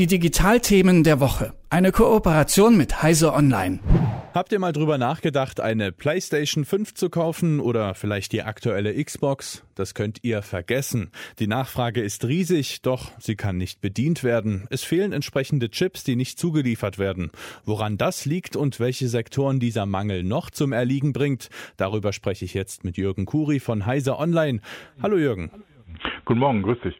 Die Digitalthemen der Woche. Eine Kooperation mit Heise Online. Habt ihr mal drüber nachgedacht, eine PlayStation 5 zu kaufen oder vielleicht die aktuelle Xbox? Das könnt ihr vergessen. Die Nachfrage ist riesig, doch sie kann nicht bedient werden. Es fehlen entsprechende Chips, die nicht zugeliefert werden. Woran das liegt und welche Sektoren dieser Mangel noch zum Erliegen bringt, darüber spreche ich jetzt mit Jürgen Kuri von Heise Online. Hallo Jürgen. Guten Morgen, grüß dich.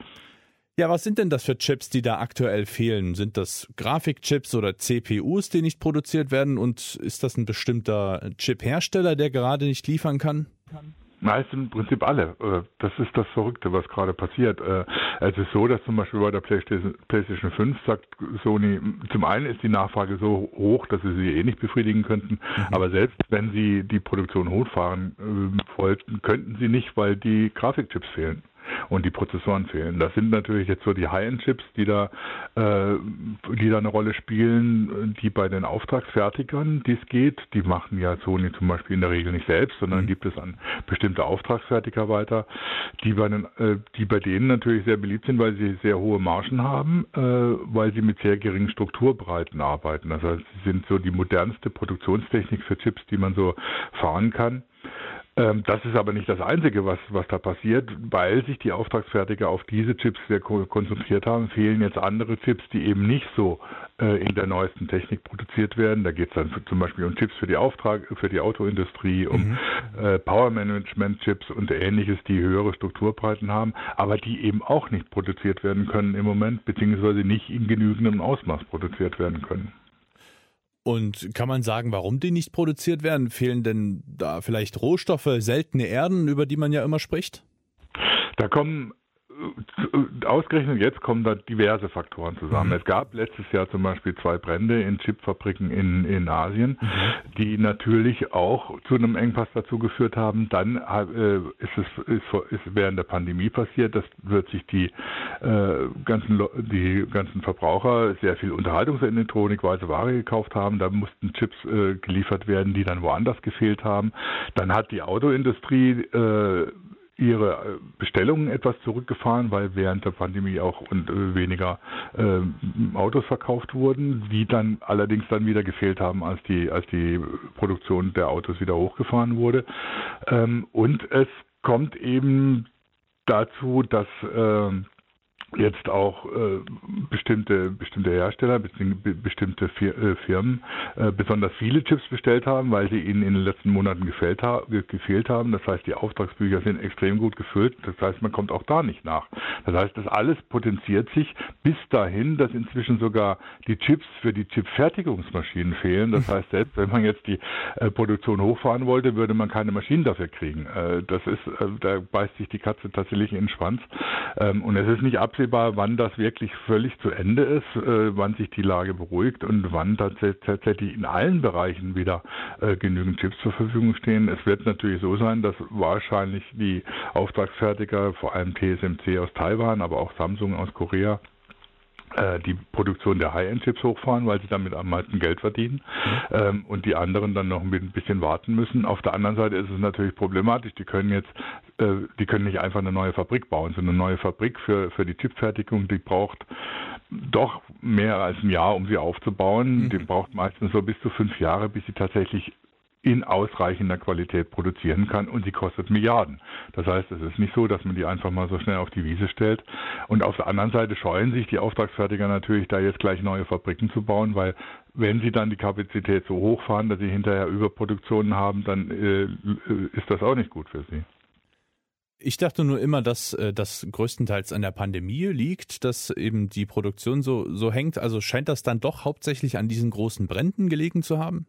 Ja, was sind denn das für Chips, die da aktuell fehlen? Sind das Grafikchips oder CPUs, die nicht produziert werden? Und ist das ein bestimmter Chip-Hersteller, der gerade nicht liefern kann? Na, es sind im Prinzip alle. Äh, das ist das Verrückte, was gerade passiert. Äh, es ist so, dass zum Beispiel bei der PlayStation 5 sagt Sony, zum einen ist die Nachfrage so hoch, dass sie sie eh nicht befriedigen könnten, mhm. aber selbst wenn sie die Produktion hochfahren äh, wollten, könnten sie nicht, weil die Grafikchips fehlen und die Prozessoren fehlen. Das sind natürlich jetzt so die High-End-Chips, die da, äh, die da eine Rolle spielen, die bei den Auftragsfertigern, die es geht, die machen ja Sony zum Beispiel in der Regel nicht selbst, sondern mhm. gibt es an bestimmte Auftragsfertiger weiter, die bei, den, äh, die bei denen natürlich sehr beliebt sind, weil sie sehr hohe Margen haben, äh, weil sie mit sehr geringen Strukturbreiten arbeiten. Das heißt, sie sind so die modernste Produktionstechnik für Chips, die man so fahren kann. Ähm, das ist aber nicht das Einzige, was, was da passiert. Weil sich die Auftragsfertiger auf diese Chips sehr konzentriert haben, fehlen jetzt andere Chips, die eben nicht so äh, in der neuesten Technik produziert werden. Da geht es dann zum Beispiel um Chips für die Auftrag, für die Autoindustrie, um mhm. äh, Power Management Chips und ähnliches, die höhere Strukturbreiten haben, aber die eben auch nicht produziert werden können im Moment, beziehungsweise nicht in genügendem Ausmaß produziert werden können. Und kann man sagen, warum die nicht produziert werden? Fehlen denn da vielleicht Rohstoffe, seltene Erden, über die man ja immer spricht? Da kommen ausgerechnet jetzt kommen da diverse Faktoren zusammen. Mhm. Es gab letztes Jahr zum Beispiel zwei Brände in Chipfabriken in, in Asien, mhm. die natürlich auch zu einem Engpass dazu geführt haben. Dann äh, ist es ist, ist während der Pandemie passiert, dass wird sich die äh, ganzen die ganzen Verbraucher sehr viel Unterhaltungselektronik, weiße Ware gekauft haben. Da mussten Chips äh, geliefert werden, die dann woanders gefehlt haben. Dann hat die Autoindustrie äh, ihre äh, Bestellungen etwas zurückgefahren, weil während der Pandemie auch und äh, weniger äh, Autos verkauft wurden, die dann allerdings dann wieder gefehlt haben, als die als die Produktion der Autos wieder hochgefahren wurde. Ähm, und es kommt eben dazu, dass äh, jetzt auch äh, bestimmte bestimmte Hersteller bestimmte äh, Firmen äh, besonders viele Chips bestellt haben, weil sie ihnen in den letzten Monaten gefällt ha gefehlt haben. Das heißt, die Auftragsbücher sind extrem gut gefüllt. Das heißt, man kommt auch da nicht nach. Das heißt, das alles potenziert sich bis dahin, dass inzwischen sogar die Chips für die Chipfertigungsmaschinen fehlen. Das heißt, selbst wenn man jetzt die äh, Produktion hochfahren wollte, würde man keine Maschinen dafür kriegen. Äh, das ist, äh, da beißt sich die Katze tatsächlich in den Schwanz. Ähm, und es ist nicht absehbar absehbar, wann das wirklich völlig zu Ende ist, äh, wann sich die Lage beruhigt und wann tatsächlich in allen Bereichen wieder äh, genügend Chips zur Verfügung stehen. Es wird natürlich so sein, dass wahrscheinlich die Auftragsfertiger, vor allem TSMC aus Taiwan, aber auch Samsung aus Korea, äh, die Produktion der High-End-Chips hochfahren, weil sie damit am meisten Geld verdienen mhm. ähm, und die anderen dann noch ein bisschen warten müssen. Auf der anderen Seite ist es natürlich problematisch. Die können jetzt, äh, die können nicht einfach eine neue Fabrik bauen. So eine neue Fabrik für, für die Chipfertigung, die braucht doch mehr als ein Jahr, um sie aufzubauen. Mhm. Die braucht meistens so bis zu fünf Jahre, bis sie tatsächlich in ausreichender Qualität produzieren kann und sie kostet Milliarden. Das heißt, es ist nicht so, dass man die einfach mal so schnell auf die Wiese stellt. Und auf der anderen Seite scheuen sich die Auftragsfertiger natürlich, da jetzt gleich neue Fabriken zu bauen, weil wenn sie dann die Kapazität so hochfahren, dass sie hinterher Überproduktionen haben, dann äh, ist das auch nicht gut für sie. Ich dachte nur immer, dass äh, das größtenteils an der Pandemie liegt, dass eben die Produktion so, so hängt. Also scheint das dann doch hauptsächlich an diesen großen Bränden gelegen zu haben?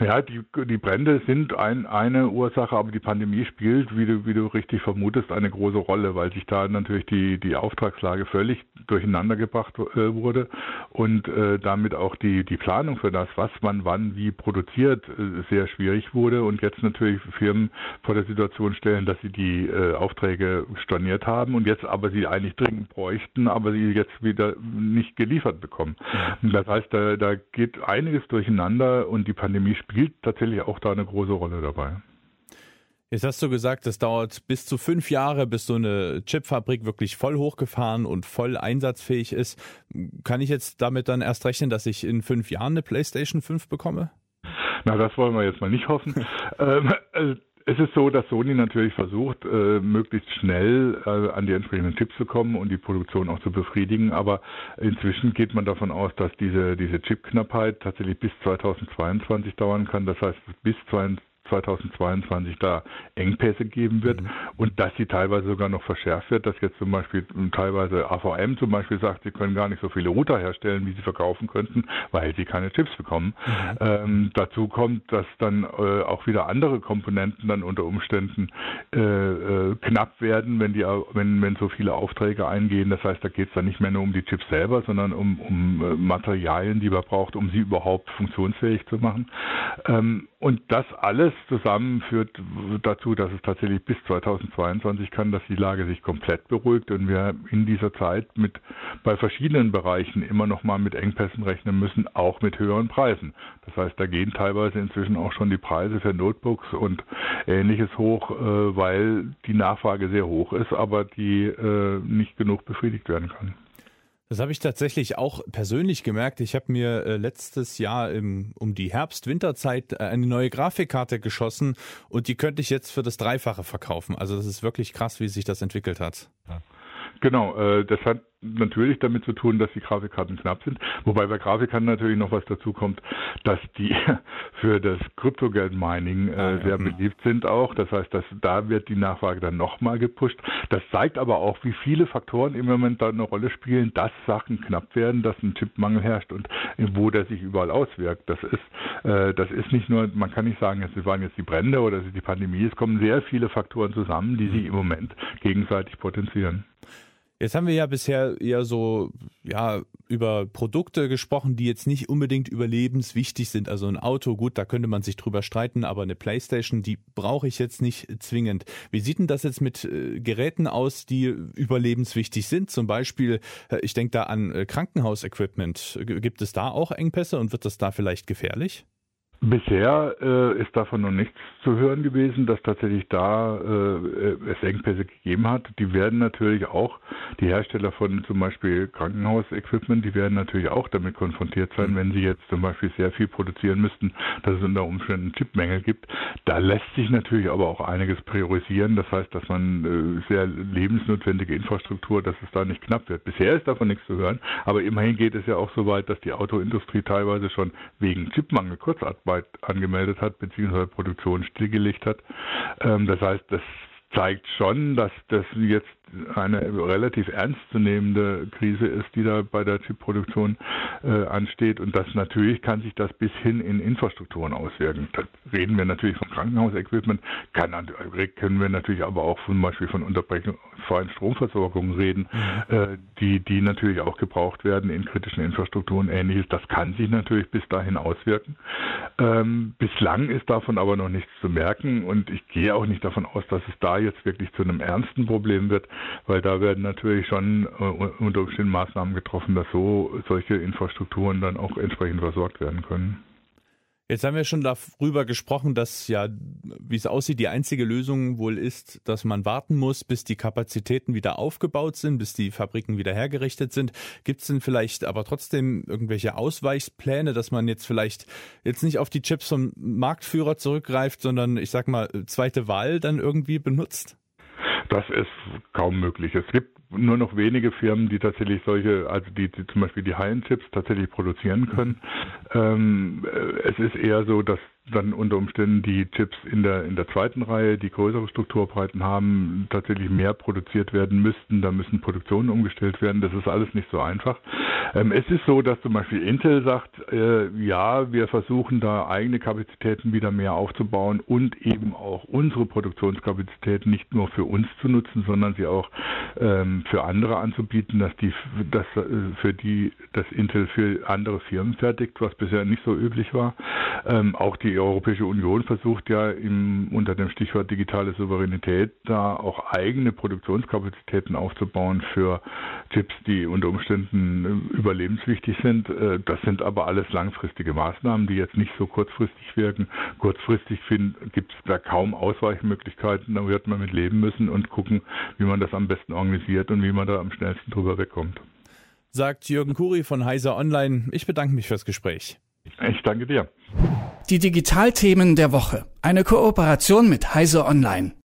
Ja, die, die Brände sind ein, eine Ursache, aber die Pandemie spielt, wie du, wie du richtig vermutest, eine große Rolle, weil sich da natürlich die, die Auftragslage völlig durcheinander gebracht äh, wurde und äh, damit auch die, die Planung für das, was man wann wie produziert, äh, sehr schwierig wurde und jetzt natürlich Firmen vor der Situation stellen, dass sie die äh, Aufträge storniert haben und jetzt aber sie eigentlich dringend bräuchten, aber sie jetzt wieder nicht geliefert bekommen. Das heißt, da, da geht einiges durcheinander und die Pandemie spielt spielt tatsächlich auch da eine große Rolle dabei. Jetzt hast du gesagt, es dauert bis zu fünf Jahre, bis so eine Chipfabrik wirklich voll hochgefahren und voll einsatzfähig ist. Kann ich jetzt damit dann erst rechnen, dass ich in fünf Jahren eine PlayStation 5 bekomme? Na, das wollen wir jetzt mal nicht hoffen. ähm, also es ist so, dass Sony natürlich versucht, äh, möglichst schnell äh, an die entsprechenden Chips zu kommen und die Produktion auch zu befriedigen. Aber inzwischen geht man davon aus, dass diese, diese Chipknappheit tatsächlich bis 2022 dauern kann. Das heißt, bis 2022 da Engpässe geben wird mhm. und dass sie teilweise sogar noch verschärft wird, dass jetzt zum Beispiel teilweise AVM zum Beispiel sagt, sie können gar nicht so viele Router herstellen, wie sie verkaufen könnten, weil sie keine Chips bekommen. Mhm. Ähm, dazu kommt, dass dann äh, auch wieder andere Komponenten dann unter Umständen äh, äh, knapp werden, wenn die wenn, wenn so viele Aufträge eingehen. Das heißt, da geht es dann nicht mehr nur um die Chips selber, sondern um, um äh, Materialien, die man braucht, um sie überhaupt funktionsfähig zu machen. Ähm, und das alles zusammen führt dazu, dass es tatsächlich bis 2022 kann, dass die Lage sich komplett beruhigt und wir in dieser Zeit mit bei verschiedenen Bereichen immer noch mal mit Engpässen rechnen müssen, auch mit höheren Preisen. Das heißt, da gehen teilweise inzwischen auch schon die Preise für Notebooks und ähnliches hoch, äh, weil die Nachfrage sehr hoch ist, aber die äh, nicht genug befriedigt werden kann. Das habe ich tatsächlich auch persönlich gemerkt. Ich habe mir äh, letztes Jahr im, um die Herbst-Winterzeit äh, eine neue Grafikkarte geschossen und die könnte ich jetzt für das Dreifache verkaufen. Also das ist wirklich krass, wie sich das entwickelt hat. Genau, äh, das hat natürlich damit zu tun, dass die Grafikkarten knapp sind. Wobei bei Grafikkarten natürlich noch was dazu kommt, dass die für das Kryptogeld-Mining äh, ah, sehr genau. beliebt sind auch. Das heißt, dass da wird die Nachfrage dann nochmal gepusht. Das zeigt aber auch, wie viele Faktoren im Moment da eine Rolle spielen, dass Sachen knapp werden, dass ein Chipmangel herrscht und wo der sich überall auswirkt. Das ist, äh, das ist nicht nur, man kann nicht sagen, es waren jetzt die Brände oder es ist die Pandemie. Es kommen sehr viele Faktoren zusammen, die sich im Moment gegenseitig potenzieren. Jetzt haben wir ja bisher eher so ja über Produkte gesprochen, die jetzt nicht unbedingt überlebenswichtig sind. Also ein Auto, gut, da könnte man sich drüber streiten, aber eine Playstation, die brauche ich jetzt nicht zwingend. Wie sieht denn das jetzt mit äh, Geräten aus, die überlebenswichtig sind? Zum Beispiel, äh, ich denke da an äh, Krankenhausequipment. Gibt es da auch Engpässe und wird das da vielleicht gefährlich? Bisher äh, ist davon noch nichts zu hören gewesen, dass tatsächlich da äh, es Engpässe gegeben hat. Die werden natürlich auch, die Hersteller von zum Beispiel Krankenhausequipment, die werden natürlich auch damit konfrontiert sein, wenn sie jetzt zum Beispiel sehr viel produzieren müssten, dass es unter Umständen Chipmängel gibt. Da lässt sich natürlich aber auch einiges priorisieren. Das heißt, dass man äh, sehr lebensnotwendige Infrastruktur, dass es da nicht knapp wird. Bisher ist davon nichts zu hören, aber immerhin geht es ja auch so weit, dass die Autoindustrie teilweise schon wegen Chipmangel Kurzarbeit Kurzarbeit angemeldet hat, beziehungsweise Produktion stillgelegt hat. Ähm, das heißt, das zeigt schon, dass das jetzt eine relativ ernstzunehmende Krise ist, die da bei der Chipproduktion äh, ansteht. Und das natürlich kann sich das bis hin in Infrastrukturen auswirken. Da reden wir natürlich von Krankenhausequipment, kann, können wir natürlich aber auch zum Beispiel von unterbrechungsfreien Stromversorgung reden, mhm. äh, die, die natürlich auch gebraucht werden in kritischen Infrastrukturen ähnliches. Das kann sich natürlich bis dahin auswirken. Ähm, bislang ist davon aber noch nichts zu merken und ich gehe auch nicht davon aus, dass es da jetzt wirklich zu einem ernsten Problem wird, weil da werden natürlich schon äh, unter Umständen Maßnahmen getroffen, dass so solche Infrastrukturen dann auch entsprechend versorgt werden können. Jetzt haben wir schon darüber gesprochen, dass ja, wie es aussieht, die einzige Lösung wohl ist, dass man warten muss, bis die Kapazitäten wieder aufgebaut sind, bis die Fabriken wieder hergerichtet sind. Gibt es denn vielleicht aber trotzdem irgendwelche Ausweichspläne, dass man jetzt vielleicht jetzt nicht auf die Chips vom Marktführer zurückgreift, sondern ich sag mal zweite Wahl dann irgendwie benutzt? Das ist kaum möglich. Es gibt nur noch wenige Firmen, die tatsächlich solche, also die, die zum Beispiel die High-End-Chips tatsächlich produzieren können. Ähm, äh, es ist eher so, dass dann unter Umständen die Chips in der, in der zweiten Reihe, die größere Strukturbreiten haben, tatsächlich mehr produziert werden müssten. Da müssen Produktionen umgestellt werden. Das ist alles nicht so einfach. Ähm, es ist so, dass zum Beispiel Intel sagt, äh, ja, wir versuchen da eigene Kapazitäten wieder mehr aufzubauen und eben auch unsere Produktionskapazitäten nicht nur für uns zu nutzen, sondern sie auch ähm, für andere anzubieten, dass die, dass äh, für die, das Intel für andere Firmen fertigt, was bisher nicht so üblich war. Ähm, auch die Europäische Union versucht ja im, unter dem Stichwort digitale Souveränität da auch eigene Produktionskapazitäten aufzubauen für Chips, die unter Umständen überlebenswichtig sind. Äh, das sind aber alles langfristige Maßnahmen, die jetzt nicht so kurzfristig wirken. Kurzfristig gibt es da kaum Ausweichmöglichkeiten. Da wird man mit leben müssen und gucken, wie man das am besten organisiert und wie man da am schnellsten drüber wegkommt. Sagt Jürgen Kuri von Heiser Online. Ich bedanke mich fürs Gespräch. Ich danke dir. Die Digitalthemen der Woche. Eine Kooperation mit Heise Online.